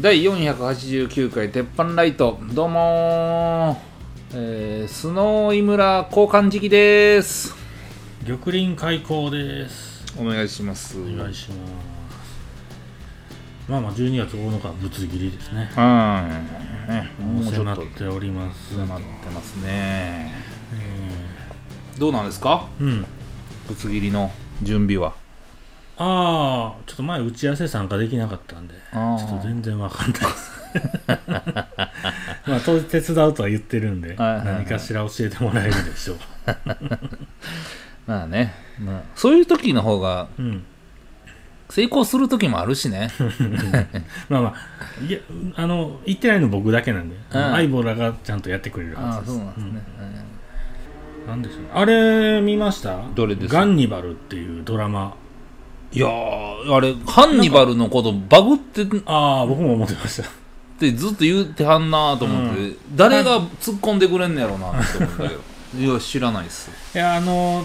第489回鉄板ライト。どうもー、えー、スノー井村交換時期です。玉林開口です。お願いします。お願いします。まあまあ12月9日ぶつ切りですね。うんねもうちょっとっております。お世話になってますね。えどうなんですか？ーうん。ぶつ切りの準備はああちょっと前打ち合わせ参加できなかったんでちょっと全然わかんないです。まあ当日手伝うとは言ってるんではいはいはい。何かしら教えてもらえるでしょう。まあね、まあ、そういう時の方がうん。成功する時もあるしね。まあまあいやあの言ってないの僕だけなんで、うん相棒らがちゃんとやってくれるはずです。そうなんですね、なんでしょう。ねあれ見ました？どれですガンニバルっていうドラマいやーあれハンニバルのことバグってっああ僕も思ってました。てずっと言ってはんなと思って、誰が突っ込んでくれんのやろうなって思けど。いや知らないっす。いやあの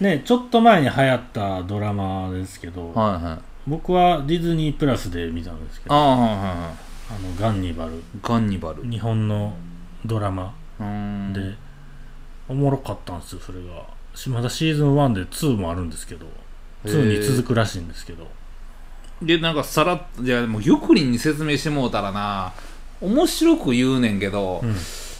ねちょっと前に流行ったドラマですけど、はいはい。僕はディズニープラスで見たんですけどあはいはいはい。のガンニバル。ガンニバル。日本のドラマん。で、おもろかったんですよそれが。しまだシーズン1で2もあるんですけど2に続くらしいんですけど。でなんかさらっとじゃあもう玉林に説明してもうたらな。面白く言うねんけど、うん。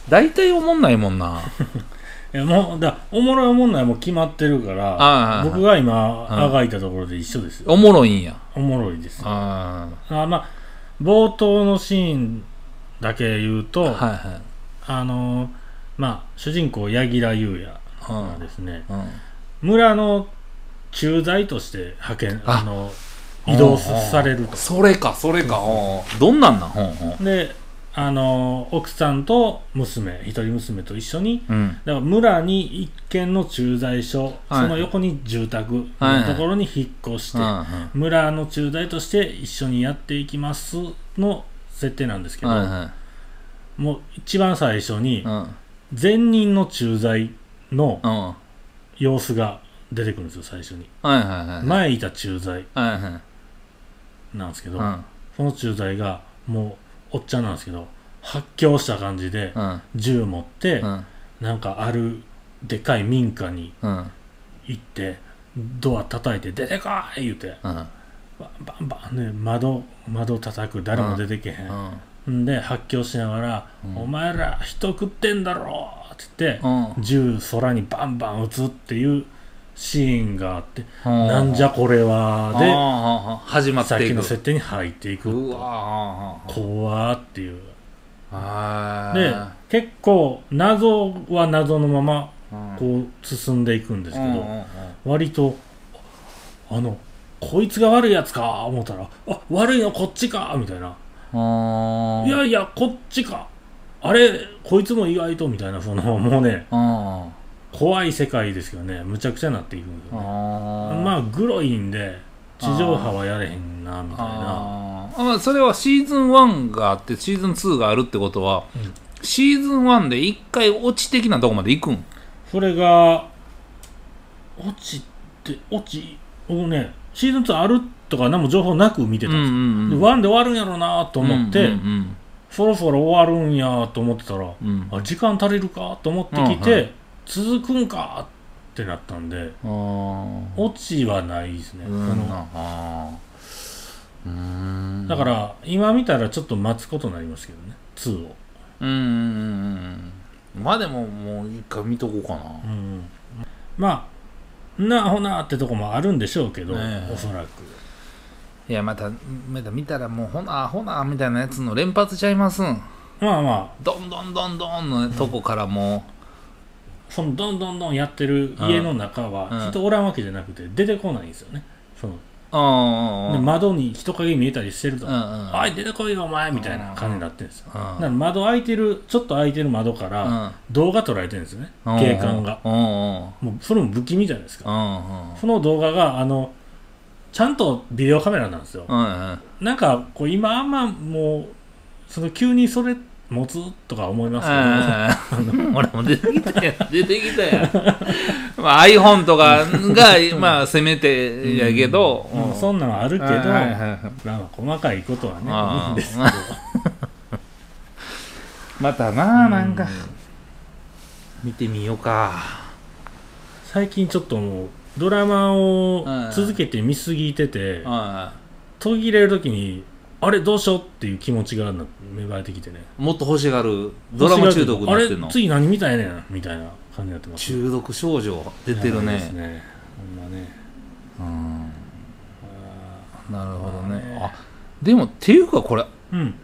大体思んないもんな。いやもうだおもろいおもんないも決まってるから僕が今うん。あがいたところで一緒ですよ。おもろいんや。おもろいですよ。ああまあ冒頭のシーンだけ言うと、あはいはい。あのーまあ主人公柳楽優弥うん。がですね、うん。村の駐在として派遣あ。あの移動されると。それかそれか。うん。どんなんなん？ほんであのー奥さんと娘一人娘と一緒にうん。だから村に一軒の駐在所、はい。その横に住宅のところに引っ越して、うん村の駐在として一緒にやっていきますの設定なんですけど、はいはい。もう一番最初にうん。前任の駐在の様子が出てくるんですよ最初に。いはいはい前いた駐在。はいはい。なんですけど、うん。その駐在がもうおっちゃんなんですけど発狂した感じでうん。銃持って、うん。なんかあるでかい民家にうん。行ってドア叩いて「出てこい!」言うてうん。バンバンバンで窓窓叩く誰も出てけへん、ん。で発狂しながら「うん。お前ら人食ってんだろ!」って言って、うん。銃空にバンバン撃つっていうシーンがあって、うんなんじゃこれはでで始まっさってきいく。の設定に入っていくう。怖ーっていう。はで結構謎は謎のままうん。こう進んでいくんですけど、割とあのこいつが悪いやつか思ったらあ悪いのこっちかみたいな。いやいやこっちか。あれこいつも意外とみたいなそのもうね。うん怖い世界ですけどね。むちゃくちゃになっていくんですよね。あまあグロいんで地上波はやれへんなみたいな。あー。まあそれはシーズン1があってシーズン2があるってことは、うん。シーズン1で一回落ち的なとこまで行くん？それが落ちて落ち僕ねシーズン2あるとか何も情報なく見てたんですよ、んで1で終わるんやろうなと思って、うんそろそろ終わるんやと思ってたらうん。うんあ時間足りるかと思ってきて、うんはい続くんかってなったんであー。オチはないですね、うん。だから今見たらちょっと待つことになりますけどね。2を、うんうんまあでももう一回見とこうかな。うん、まあなあほなってとこもあるんでしょうけど、ねえ。おそらく。いやまたまた見たらもうほなほなみたいなやつの連発ちゃいますん。まあまどんどんどんどんのとこからもあそのどんどんどんやってる家の中うん。は人おらんわけじゃなくて出てこないんですよね。そのでうん窓に人影見えたりしてると「うんうん。おい出てこいよお前」みたいな感じになってるんですよ。から窓開いてるちょっと開いてる窓からうん。動画撮られてるんですよね。うん。景観が。もうそれも不気味じゃないですか。その動画があのちゃんとビデオカメラなんですよ。なんかこう今あんまもうその急にそれ持つとか思いますけど、うん。俺も出てきたやん出てきたやん、まあ、iPhone とかがまあせめてやけど、うん。うん。そんなんはあるけど、はいはいはい。まあ細かいことはねあーいいんですけど。またななんか。見てみようか。最近ちょっともうドラマをうん続けて見すぎてては途切れる時にあれどうしようっていう気持ちがな芽生えてきてね。いもっと欲しがるドラマ中毒になってんの。あれ次何見たいねんみたいな感じになってます。中毒症状出てるやばいですねねほんまね。うん。なるほどね。ねあでもっていうかこれうん。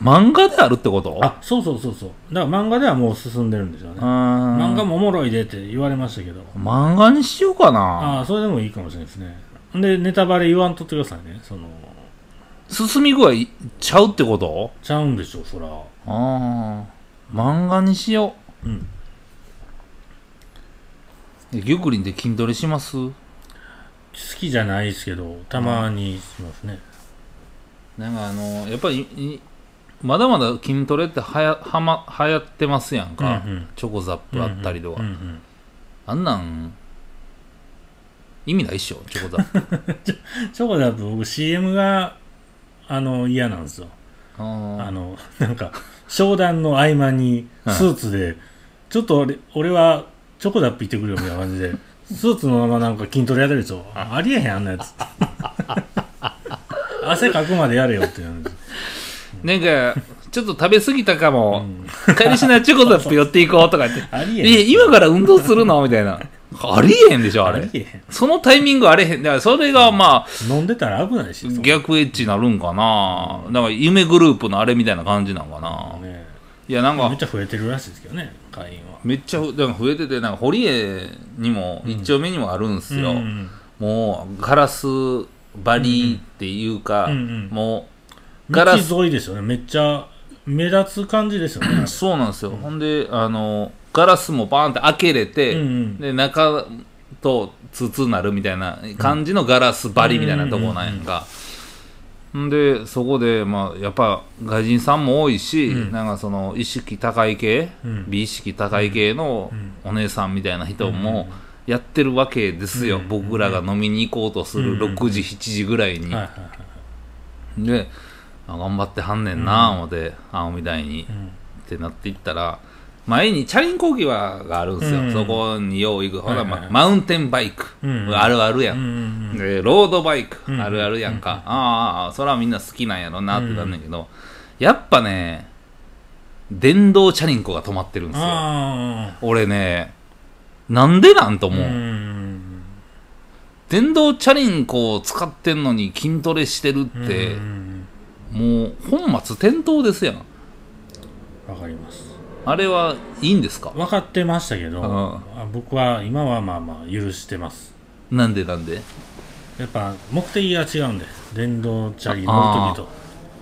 漫画であるってこと？あそうそうそうそう。だから漫画ではもう進んでるんですよね。漫漫画もおもろいでって言われましたけど。漫画にしようかな。ああそれでもいいかもしれないですね。でネタバレ言わんとってくださいね。その進み具合ちゃうってこと？ちゃうんでしょそら。ああ漫画にしよう。ん。うえギュクリンで筋トレします？好きじゃないですけどたまにしますね。なんかあのやっぱりいまだまだ筋トレってはやはま流行ってますやんか、うんうん。チョコザップあったりとか、うんうんあんなん意味ないっしょチョコザップ。チョコザップ僕 CM があの嫌なんですよ。あのなんか商談の合間にスーツで、ちょっと俺俺はチョコザップ行ってくるよみたいな感じで スーツのままなんか筋トレやってるでしょあ。りえへんあんなやつ。汗かくまでやれよってなんですなんかちょっと食べ過ぎたかも、うん。帰りしないチョコザップ寄っていこうとか言って。ありえへん。え今から運動するの？みたいなありえへんでしょあれ。ありえへん。そのタイミングあれへん。だからそれがまあ飲んでたら危ないしそんな。逆エッチになるんかな。だから夢グループのあれみたいな感じなんかな。ねいやなんかめっちゃ増えてるらしいですけどね会員は。めっちゃだから増えててなんか堀江にも一丁目にもあるんすよ、うんもうガラス張りっていうか、うんうん。もうガラス道沿いですよね。めっちゃ目立つ感じですよね。そうなんですよ、ほんであのガラスもバーンって開けれて、うんうん。で中と筒なるみたいな感じのガラス張りみたいなとこなんやんか、んでそこで、まあ、やっぱ外人さんも多いし、うん。なんかその意識高い系、うん。美意識高い系のうん。お姉さんみたいな人もやってるわけですよ、うん僕らが飲みに行こうとするうん6時7時ぐらいに、であ頑張ってはんねんな思って、青みたいに。うん。ってなっていったら前にチャリンコ置き場があるんですよ、うん。そこによう行く。ほら、はいはいはい。まマウンテンバイク、うん。あるあるや、うんんでロードバイク、うん。あるあるやんか、ああそれはみんな好きなんやろなってなんだけど、やっぱね電動チャリンコが止まってるんですよ。あ俺ねなんでなんとあ思う、ん。電動チャリンコを使ってんのに筋トレしてるってう、ん。もう本末転倒ですやん。わかりますあれはいいんですか？分かってましたけどうん。あ僕は今はまあまあ許してます。なんでなんで？やっぱ目的が違うんで電動チャリ乗ると。きと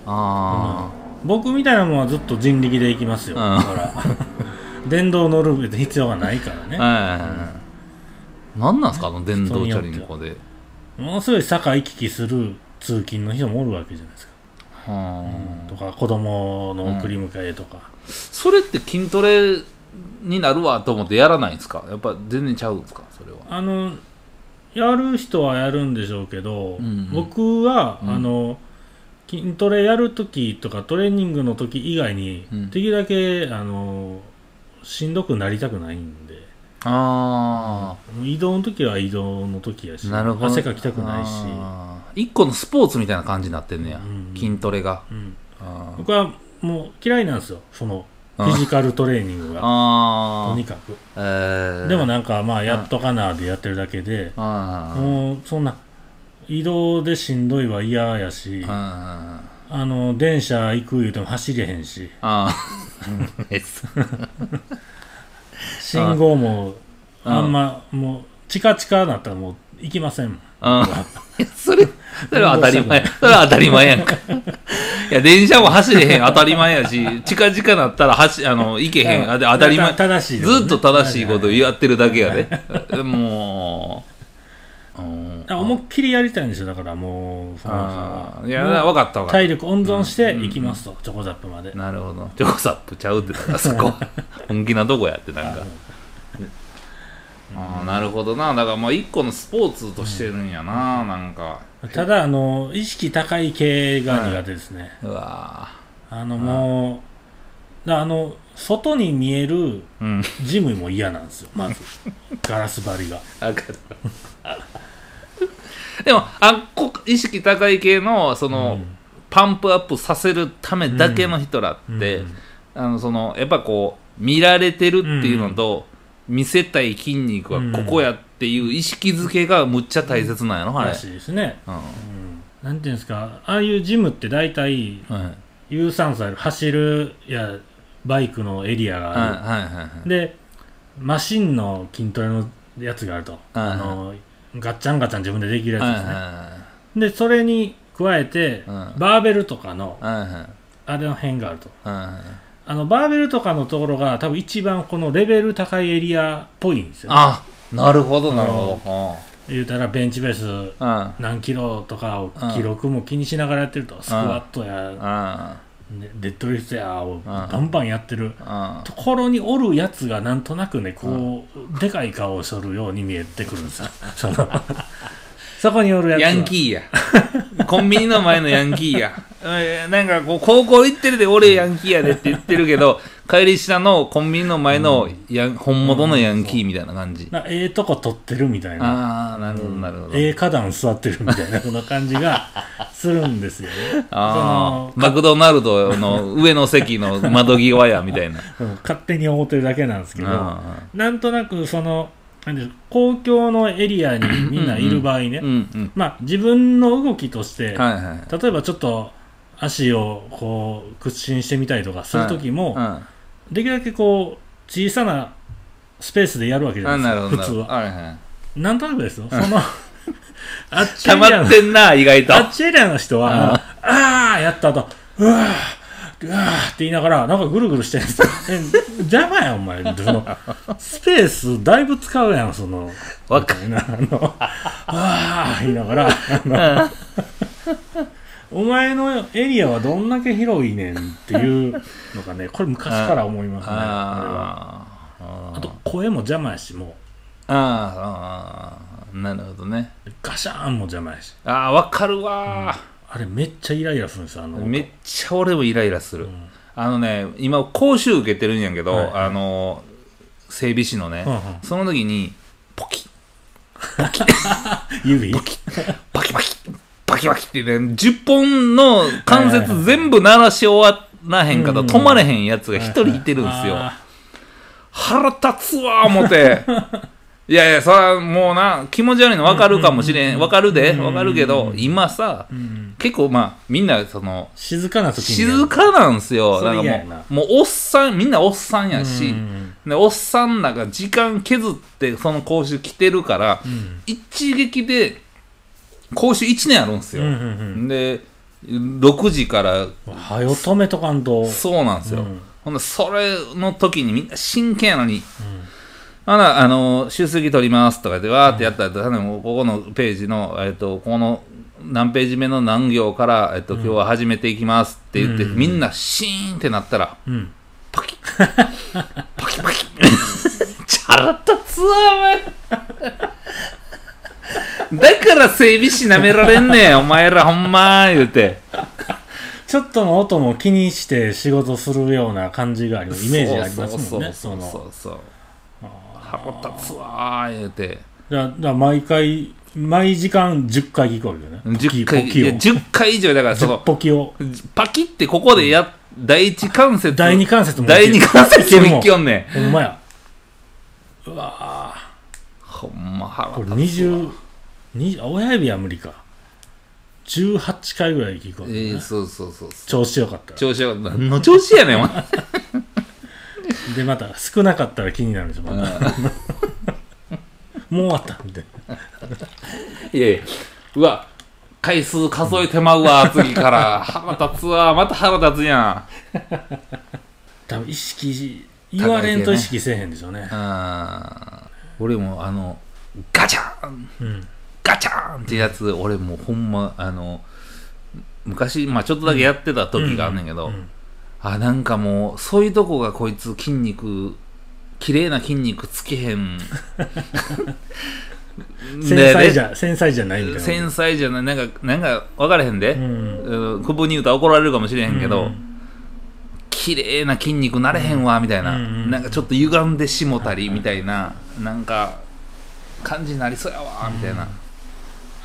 あ僕みたいなもんはずっと人力で行きますようん。ほら。電動乗る必要がないからあ、ね。はい、なんなんすか？あの電動チャリンコで。ものすごい坂行き来する通勤の人もおるわけじゃないですか、はあとか子供の送り迎えとか、それって筋トレになるわと思ってやらないんですか？やっぱ全然ちゃうんですか？それは。あのやる人はやるんでしょうけど、うんうん。僕は、うん。あの筋トレやるときとかトレーニングのとき以外に、うん。できるだけあのしんどくなりたくないんで。あ移動の時は移動の時やしあなるほど。汗かきたくないし、一個のスポーツみたいな感じになってんねや、うん。筋トレが。うん。僕はもう嫌いなんですよ。そのフィジカルトレーニングが。とにかく。えー、でもなんかまあやっとかなでやってるだけでもうそんな移動でしんどいは嫌やしああの電車行く言うても走れへんし。信号もああんまもうチカチカなったらもう行きません。もんあー。それそれは当たり前。それは当たり前やんか。いや電車も走れへん当たり前やし近々なったら走あの行けへん。あで当たり前。た正しいずっと正しいこと言ってるだけやで。もう、思いっきりやりたいんですよ。だからもうあー。いや分かった分かっ体力温存していきますと、チョコザップまで。たなるほど。チョコザップちゃうってそこ。本気なとこやってなんかああなるほどな。だからまあ一個のスポーツとしてるんやな、なんか。ただあの意識高い系が苦手ですね、うわあのもうだあの外に見えるジムも嫌なんですよ まず。ガラス張りが。でもあっこ意識高い系のその、うん。パンプアップさせるためだけの人らって、うん。あのそのやっぱこう見られてるっていうのと、見せたい筋肉はここやっていう意識づけがむっちゃ大切なんやろ、あれらしいですね、うん。うん、なんていうんですか。ああいうジムって大体はい。有酸素ある走るやバイクのエリアがある、はいはいはいでマシンの筋トレのやつがあると、はいあのガッチャンガチャン自分でできるやつはいですね、はでそれに加えて、うん。バーベルとかのいはいはい。あれの辺があると。はいあのバーベルとかのところが多分一番このレベル高いエリアっぽいんですよ、あなるほどなるほど。言うたらベンチベースうん。何キロとかをうん記録も気にしながらやってると、スクワットや、デッドリフトやをバンバンやってる。うん。ところにおるやつがなんとなくねこう、でかい顔をしとるように見えてくるんですよ。そのそこにおるやつはヤンキーや。コンビニの前のヤンキーや。えーなんかこう、高校行ってるで俺ヤンキーやでって言ってるけど、帰り下のコンビニの前のヤン、本物のヤンキーみたいな感じ。なええとこ取ってるみたいなああ、なるほど、なるほど。ええ花壇座ってるみたいなそんな感じが するんですよねああ、マクドナルドの上の席の窓際や、みたいな。うん勝手に思ってるだけなんですけどあなんとなくそのなんで公共のエリアにみんないる場合ね。まあ自分の動きとして、はいはい。例えばちょっと足をこう屈伸してみたりとかする時も、うん。できるだけこう小さなスペースでやるわけじゃあない。ですか普通ははいはい。なんとなくですよそのあっちエリアのってんな、意外と。あっちエリアの人はああーやった後うわーうわーって言いながらなんかぐるぐるしてるんですよ。え邪魔やお前。そのスペースだいぶ使うやんその。わかみたいなあのああ言いながらあの お前のエリアはどんだけ広いねんっていうのがねこれ昔から思いますねあああ。あと声も邪魔やしもああ、ああ、なるほどね。うガシャーンも邪魔やし。ああ、わかるわあれめっちゃイライラするんですよあのー、めっちゃ俺もイライラする。うん。あのね、今、講習受けてるんやけど、はい。あの、整備士のね、うんうん。その時に、ポキ。指。パキ。パキ、パキ。パキってね、10本の関節全部鳴らし終わらへんかとうん。止まれへんやつが一人いてるんですよ。あ腹立つわ思って。いやいや、それはもうな、気持ち悪いの分かるかもしれん。分かるで、うん分かるけど、今さ、結構まあ、みんな、その、静かな時に静かなんすよ。そな。んかもう、もうおっさん、みんなおっさんやし、おっさんらが時間削ってその講習来てるから、うん。一撃で講習1年あるんですよ。で、6時から、うんはよ止めとかんと。そうなんですよ。うん。ほんで、それの時にみんな真剣やのに、うんあら、あの、出席取りますとか言って、わーってやったら、もうここのページの、えっと、この何ページ目の何行から、えっと、今日は始めていきますって言って、うんみんなシーンってなったら、うんパキッパキパキチャラ立つわ、お前。だから整備士舐められんねん、お前らほんま言うて。ちょっとの音も気にして仕事するような感じがありますイメージありますもんねそうそうのそうそう。腹立つわー言うて。だだ毎回毎時間10回聞こえるよね10回、いやポキを10回以上だから、そ10の、ポキをパキってここでや、第一関節。第二関節も第二関節もいきよんねん。ほんまやうわほんま腹ーこれ立つわ。20に親指は無理か18回ぐらい聞こえる、ねえー、そうそうそうそう。調子よかったら調子よかった。何の調子やねん、お前。でまた少なかったら気になるんですよまた。もう終わったみたいな。いやいや、うわ、回数数えてまうわ、次から。腹立つわ、また腹立つや多分意識言われんと意識せえへんでしょうね。ん。うん。俺も、あの、ガチャン！うん。ガチャーン！ってやつ、俺もうほんまあの昔、まあ、ちょっとだけやってた時があんねんけど、うんあなんかもうそういうとこがこいつ筋肉綺麗な筋肉つけへん。繊細じゃ繊細じゃないみたいな。繊細じゃない。なんかなんか分からへんで、うん。うん、久保に言うたら怒られるかもしれへんけど、うん。綺麗な筋肉なれへんわみたいな、うんなんかちょっと歪んでしもたりみたいな、なんか感じになりそうやわみたいな、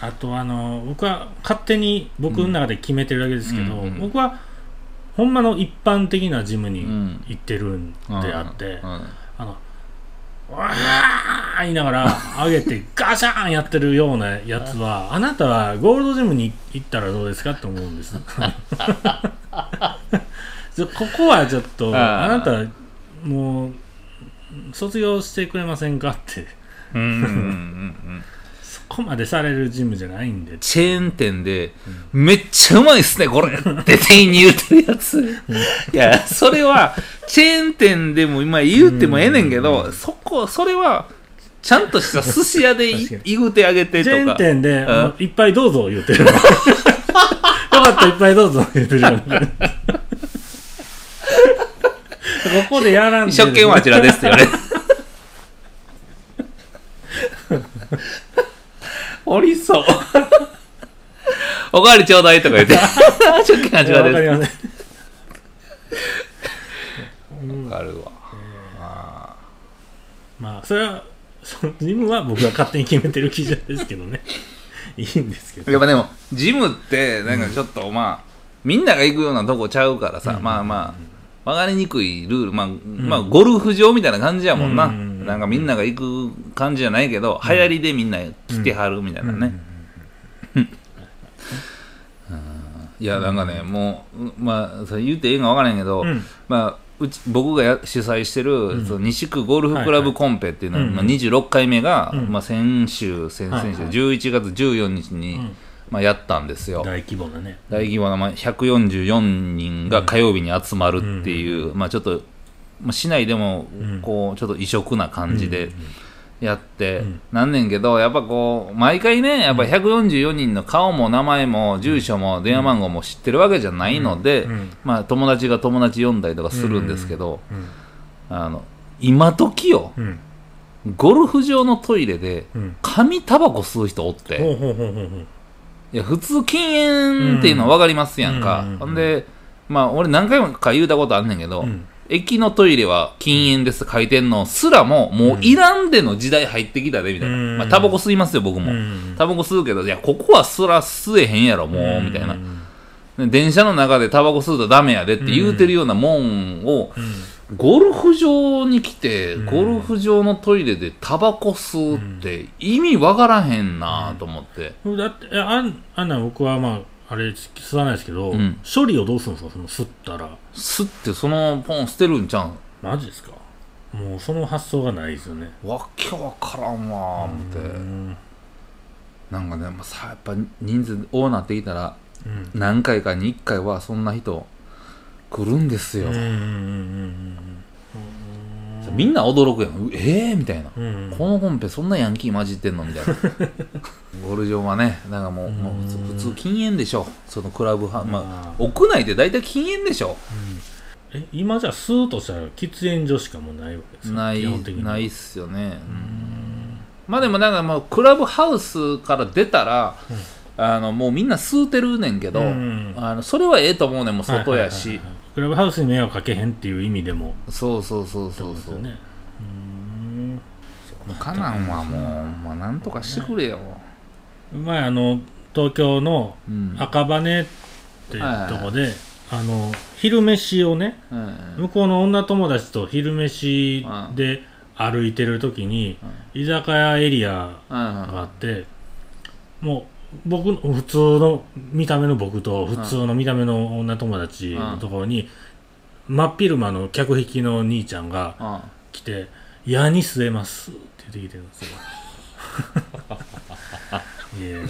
あとあの僕は勝手に僕の中で決めてるだけですけど、うんうん。僕はほんまの一般的なジムにうん。行ってるんであって、うん。あのわー言いながら 上げてガシャーンやってるようなやつは あなたはゴールドジムに行ったらどうですかと思うんです。ここはちょっとあなたもう卒業してくれませんかって。うんうんうんうん。そこまでされるジムじゃないんでチェーン店で、めっちゃうまいっすね、これって店員に言うてるやつ。いや、それは、チェーン店でも今言うてもええねんけど、そこ、それは、ちゃんとした寿司屋で言うてあげてとか。チェーン店で、いっぱいどうぞ言ってる。よかった、いっぱいどうぞ言ってる。ここでやらんで。食券はあちらですって言われる。おりそう。おかわりちょうだいとか言って。食券あいやちらで。す。わかるわ。まあ、それは、そのジムは僕が勝手に決めてる基準ですけどね。いいんですけど。やっぱでも、ジムって、なんかちょっとまあ、みんなが行くようなとこちゃうからさ、うんまあまあ、わかりにくいルール、まあ、まあ、ゴルフ場みたいな感じやもんな。うん。なんかみんなが行く感じじゃないけど、流行りでみんな来てはるみたいなね。いや、なんかね、もう、うまあ、それ言っていいかわからんけど、うん。まあ、うち僕がや主催してる、ん。その西区ゴルフクラブコンペっていうのは、はいはい。まあ、26回目が、うん。まあ、先週、先々週、はいはい。11月14日に、うんまあ、やったんですよ。大規模なね。大規模な、まあ、144人が火曜日に集まるっていう、まあ、ちょっと、まあ、市内でもうん。こうちょっと異色な感じでやって、うん。なんねんけどやっぱこう毎回ねやっぱ144人の顔も名前も住所も電話番号も知ってるわけじゃないので、うん。まあ、友達が友達呼んだりとかするんですけど、うん。あの今時ようん。ゴルフ場のトイレでうん。紙タバコ吸う人おって。いや普通禁煙っていうのは分かりますやんか、うんほんでまあ俺何回もか言うたことあんねんけど、うん。駅のトイレは禁煙です書いてんのすらももういらんでの時代入ってきたでみたいな、うん。まあタバコ吸いますよ僕も、うん。タバコ吸うけどいやここはすら吸えへんやろもう、みたいな。電車の中でタバコ吸うとダメやでって言うてるようなもんを、うんゴルフ場に来て、うん。ゴルフ場のトイレでタバコ吸うって意味わからへんなと思って、だってえあんあんなん僕はまああれ吸わないですけど、うん。処理をどうするんですか？その吸ったら。吸ってそのポン捨てるんちゃう？んマジですか？もうその発想がないですよね。わけわからんわ思って、うん。なんかね、まあ、さやっぱ人数多なってきたらうん。何回かに1回はそんな人来るんですよ、うんうんうんみんな驚くやんうえー、みたいな、うんうん。このコンペそんなヤンキー混じってんの？みたいな。ゴルフ場はねだからもう,、もう普通普通禁煙でしょ。そのクラブは、まあ、あ屋内で大体禁煙でしょ。え今じゃあ吸うとしたら喫煙所しかもうないわけですか？ない基本的に。ないっすよね、うん。まあでもなんかもうクラブハウスから出たら、あのもうみんな吸うてるねんけど、うんあのそれはええと思うねんもう外やし、はいはいはいはいクラブハウスに迷惑かけへんっていう意味でも。そうそうそうそそう。うそう、ね。うん。カナンはもう、まあ、なんとかしてくれよ、前あの東京のうん。赤羽っていうとこで、あの昼飯をねうん。向こうの女友達と昼飯で歩いてる時に居酒屋エリアうんがあってもう僕の普通の見た目の僕と普通の見た目の女友達のところに真っ昼間の客引きの兄ちゃんがうん。来て「矢に据えます」って言ってきてるんですよ。いやね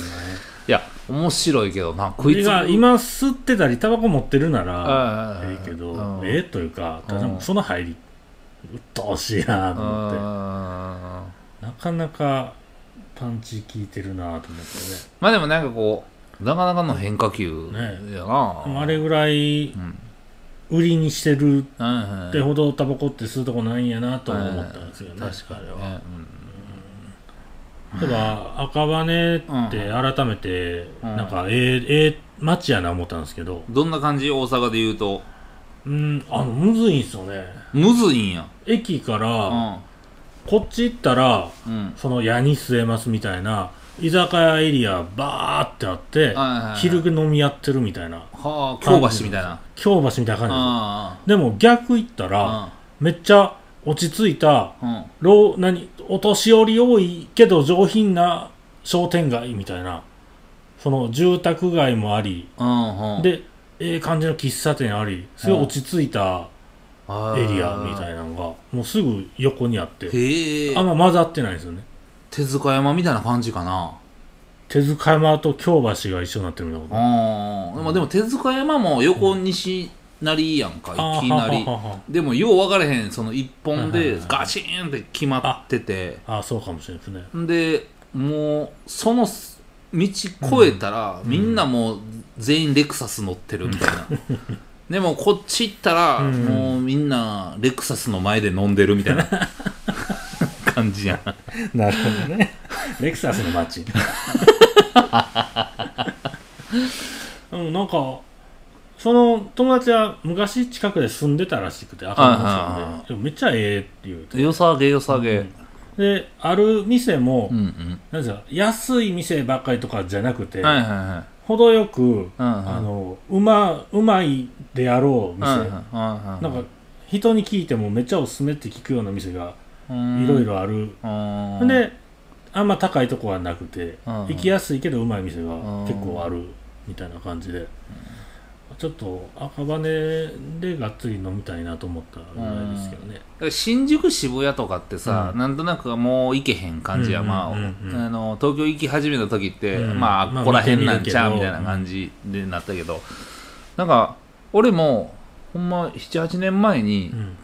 いや面白いけどなここいつれが今吸ってたりタバコ持ってるならええけどうん。ええというかただうん。その入り鬱陶しいなと思って。あなかなかパンチ効いてるなと思ってね。まあでもなんかこうなかなかの変化球やな、でもあれぐらいうん売りにしてるうんってほどタバコって吸うとこないんやなとは思ったんですよね、確かにあれはね、例えば赤羽って改めてうんなん。かええええ街やな思ったんですけど。うんどんな感じ？大阪で言うと。うんあのむずいんすよね。むずいんや。駅かうらんこっち行ったらうん。その矢に据えますみたいな居酒屋エリアバーってあってはいはいはい。昼飲みやってるみたいなはあ京橋みたいな。京橋みたいな感じ。でも逆行ったらあめっちゃ落ち着いたうん。老何お年寄り多いけど上品な商店街みたいなその住宅街もありうんうん。でええ感じの喫茶店ありすごい落ち着いたあエリアみたいなのがもうすぐ横にあってへえ。あんま混ざってないんですよね。手塚山みたいな感じかな。手塚山と京橋が一緒になってるみたいなこと。ああでもでも手塚山も横西なりやんか、あーいきなり。でもよう分かれへんその一本ではいガチーンって決まってて。ああそうかもしれないですね。んでもうその道越えたら、みんなもう全員レクサス乗ってるみたいな でもこっち行ったら、うん。もうみんなレクサスの前で飲んでるみたいな。感じやん。なるほどね。レクサスの街。うんなんかその友達は昔近くで住んでたらしくて赤はいのはいはい。でもめっちゃええって言う。てよさげよさげ、うん。である店も、うんうん。なんですか安い店ばっかりとかじゃなくて、はいはいはい程よく、うんうん。あのうまうまいであろう店、はいはいはいなんか人に聞いてもめっちゃおすすめって聞くような店がうん。いろいろある、うん。であんま高いとこはなくて、うん。行きやすいけどうまい店がうん結構あるみたいな感じで、ちょっと赤羽でがっつり飲みたいなと思ったぐらいですけどね、だから新宿渋谷とかってさ、うん。なんとなくもう行けへん感じや、うんまあ、うんうんうんあの東京行き始めた時って、うん。まあまあここら辺なんちゃうみたいな感じでなったけど、なんか俺もほんま78年前に、うん。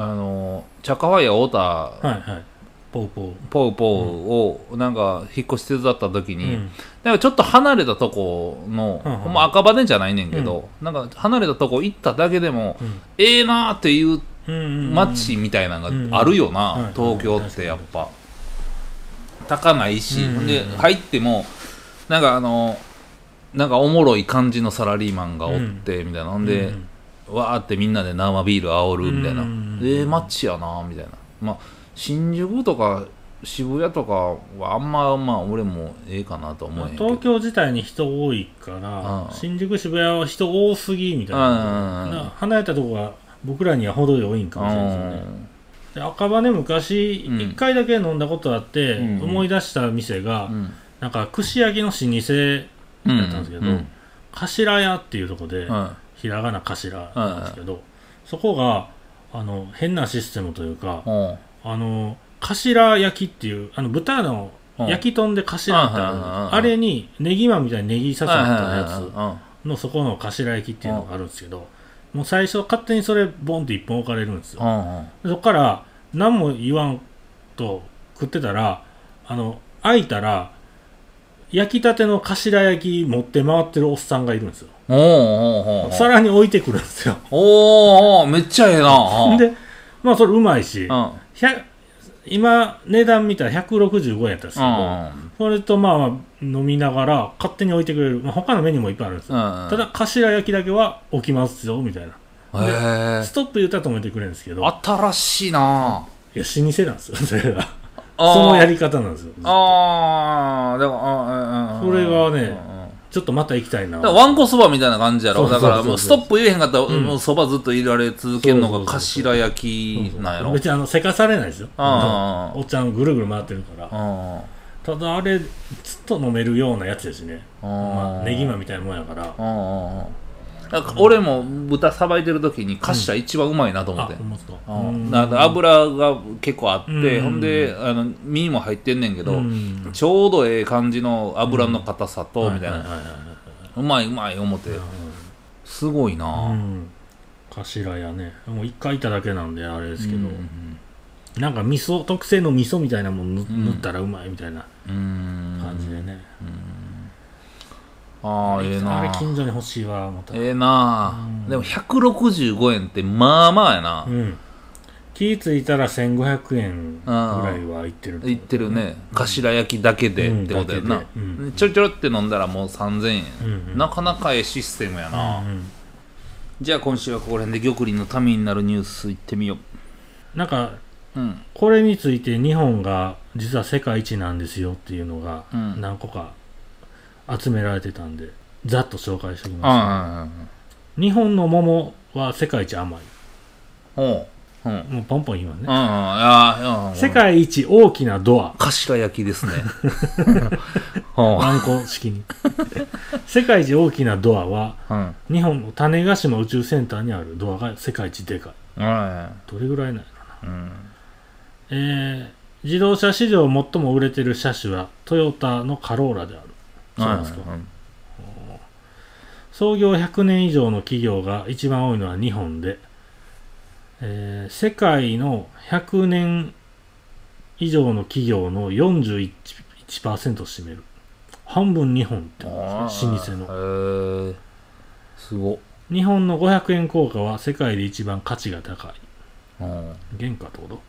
あのチャカワイヤ太田はいはいポウポウポウポウをなんか引っ越し手伝った時に、うん。なんかちょっと離れたとこの、うんうん。ほんま赤羽じゃないねんけど、なんか離れたとこ行っただけでも、うん。ええなーっていううんうん街みたいなのがあるよな、うん東京ってやっぱ。高ないし、うんほんで入ってもなんかあのなんかおもろい感じのサラリーマンがおって、みたいな。ほんで、うんわーってみんなで生ビール煽るみたいな、うんええ街やなみたいな。まあ新宿とか渋谷とかはあんままあ俺もええかなとは思えへんけど。東京自体に人多いから、うん。新宿渋谷は人多すぎみたいな,、離れたとこが僕らには程よいんかもしれないですよね。で赤羽昔うん。一回だけ飲んだことあって、うん思い出した店が、うん。なんか串焼きの老舗うんだったんですけど、うん頭屋っていうとこで、うん。ひらがな頭なんですけど、そこがあの変なシステムというか、うんあの頭焼きっていうあの豚のうん焼き豚で頭ってあるあれにネギマンみたいにネギ刺さったやつ。のそこの頭焼きっていうのがあるんですけどもう最初勝手にそれボンって一本置かれるんですよ。そこから何も言わんと食ってたらあの開いたら焼きたての頭焼き持って回ってるおっさんがいるんですよ。おーおーおーおーさらに置いてくるんですよ。おーおーめっちゃええな。でまあそれうまいし。うん。うん100今値段見たら165円やったんですけど、うん。それとまあまあ飲みながら勝手に置いてくれる、まあ、他のメニューもいっぱいあるんですよ、うん。ただ頭焼きだけは置きますよみたいな。ストップ言ったら止めてくれるんですけど。いや新しいな。老舗なんですよ。それがそのやり方なんですよ。ああでもあそれがねちょっとまた行きたいな。だからワンコそばみたいな感じやろ。だからもうストップ言えへんかったらうん。もうそばずっと入れられ続けるのが頭焼きなんやろ。別にあのせかされないですよ。おっちゃんぐるぐる回ってるから。うんただあれずっと飲めるようなやつですね、うんまあ、ネギマみたいなもんやから俺も豚さばいてる時に頭一番うまいなと思って。うん。だか。ら油が結構あって、うん。ほんであの身も入ってんねんけど、うん。ちょうどええ感じの油の硬さと、みたいな、うまいうまい思って、すごいな、うん。頭やね。もう一回いただけなんであれですけど、うんなんか味噌特製の味噌みたいなもん塗,、ったらうまいみたいな感じでね、ああええな。あれ近所に欲しいわ思った。ええな。うん。でも165円ってまあまあやな。うん。気ぃ付いたら1500円ぐらいはいってる言ってるね。頭焼きだけでってことやな、うん。うん。ちょろちょろって飲んだらもう3000円、うんうん。なかなかええシステムやな、うんじゃあ今週はここら辺で玉林のためになるニュースいってみよなんかううん。これについて日本が実は世界一なんですよっていうのがうん。何個か集められてたんでざっと紹介しておきあまあす日本の桃は世界一甘い。おううんう。んもうポンポン言いますね。うんああ世界一大きなドア。頭焼きですね。おう。ワンコ式に。世界一大きなドアはうん。日本の種子島宇宙センターにあるドアが世界一でかい。はどれぐらいなのいうん。えー自動車史上最も売れてる車種はトヨタのカローラであるそうなんですか、うん創業100年以上の企業が一番多いのは日本で、えー世界の100年以上の企業の41%を占める。半分日本ってことですね老舗の。すご。っ日本の500円硬貨は世界で一番価値が高い。うん原価ってこと？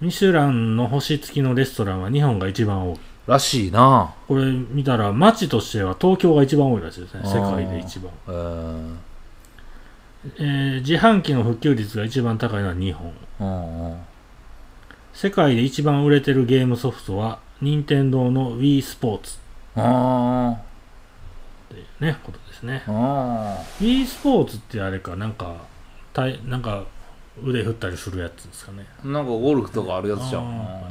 ミシュランの星付きのレストランは日本が一番多いらしいな。これ見たら街としては東京が一番多いらしいですね。世界で一番、へええー自販機の普及率が一番高いのは日本。世界で一番売れてるゲームソフトは任天堂の Wii スポー。ツあっていうねことですね。Wii スポーツってあれかなんかたいなんか腕振ったりするやつですかね。あなんかゴルフとかあるやつじゃん。あ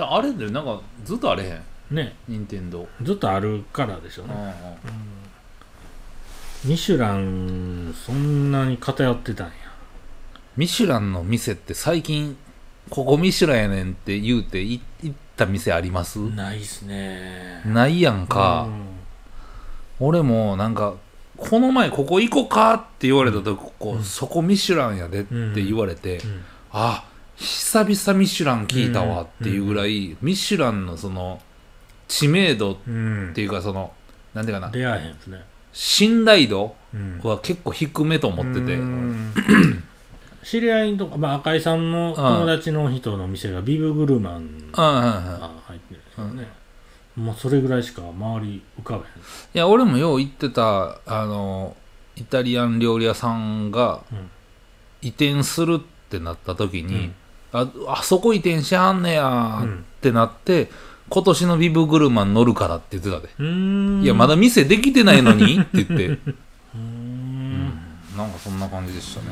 ーうんであれでなんかずっとあれへん。ね。任天堂。ずっとあるからでしょううんねミシュランそんなに偏ってたんや。ミシュランの店って最近ここミシュランやねんって言うてい行った店あります？ないっすね。ないやんか、俺もなんかこの前ここ行こうかって言われた時ここ、うん。そこミシュランやでって言われて、うん。あ久々ミシュラン聞いたわっていうぐらい、ミシュランのその知名度っうんていうかそのなんていうかな。出会えへんですね。信頼度うん。は結構低めと思ってて、うん。知り合いとか、まあ、赤井さんの友達の人の店がビブグルマンが入ってるんですよね、もうそれぐらいしか周り浮かべへん。いや俺もよう行ってたあのイタリアン料理屋さんがうん。移転するってなった時に、うんああそこ移転しはんねやうん。ってなって、今年のビブグルマン乗るからって言ってたで、いやまだ店できてないのに って言って、うーん。なんかそんな感じでしたね、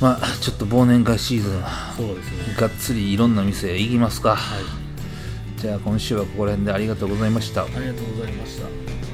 まあちょっと忘年会シーズン。そうですね。がっつりいろんな店行きますか。はい。じゃあ今週はここら辺でありがとうございました。ありがとうございました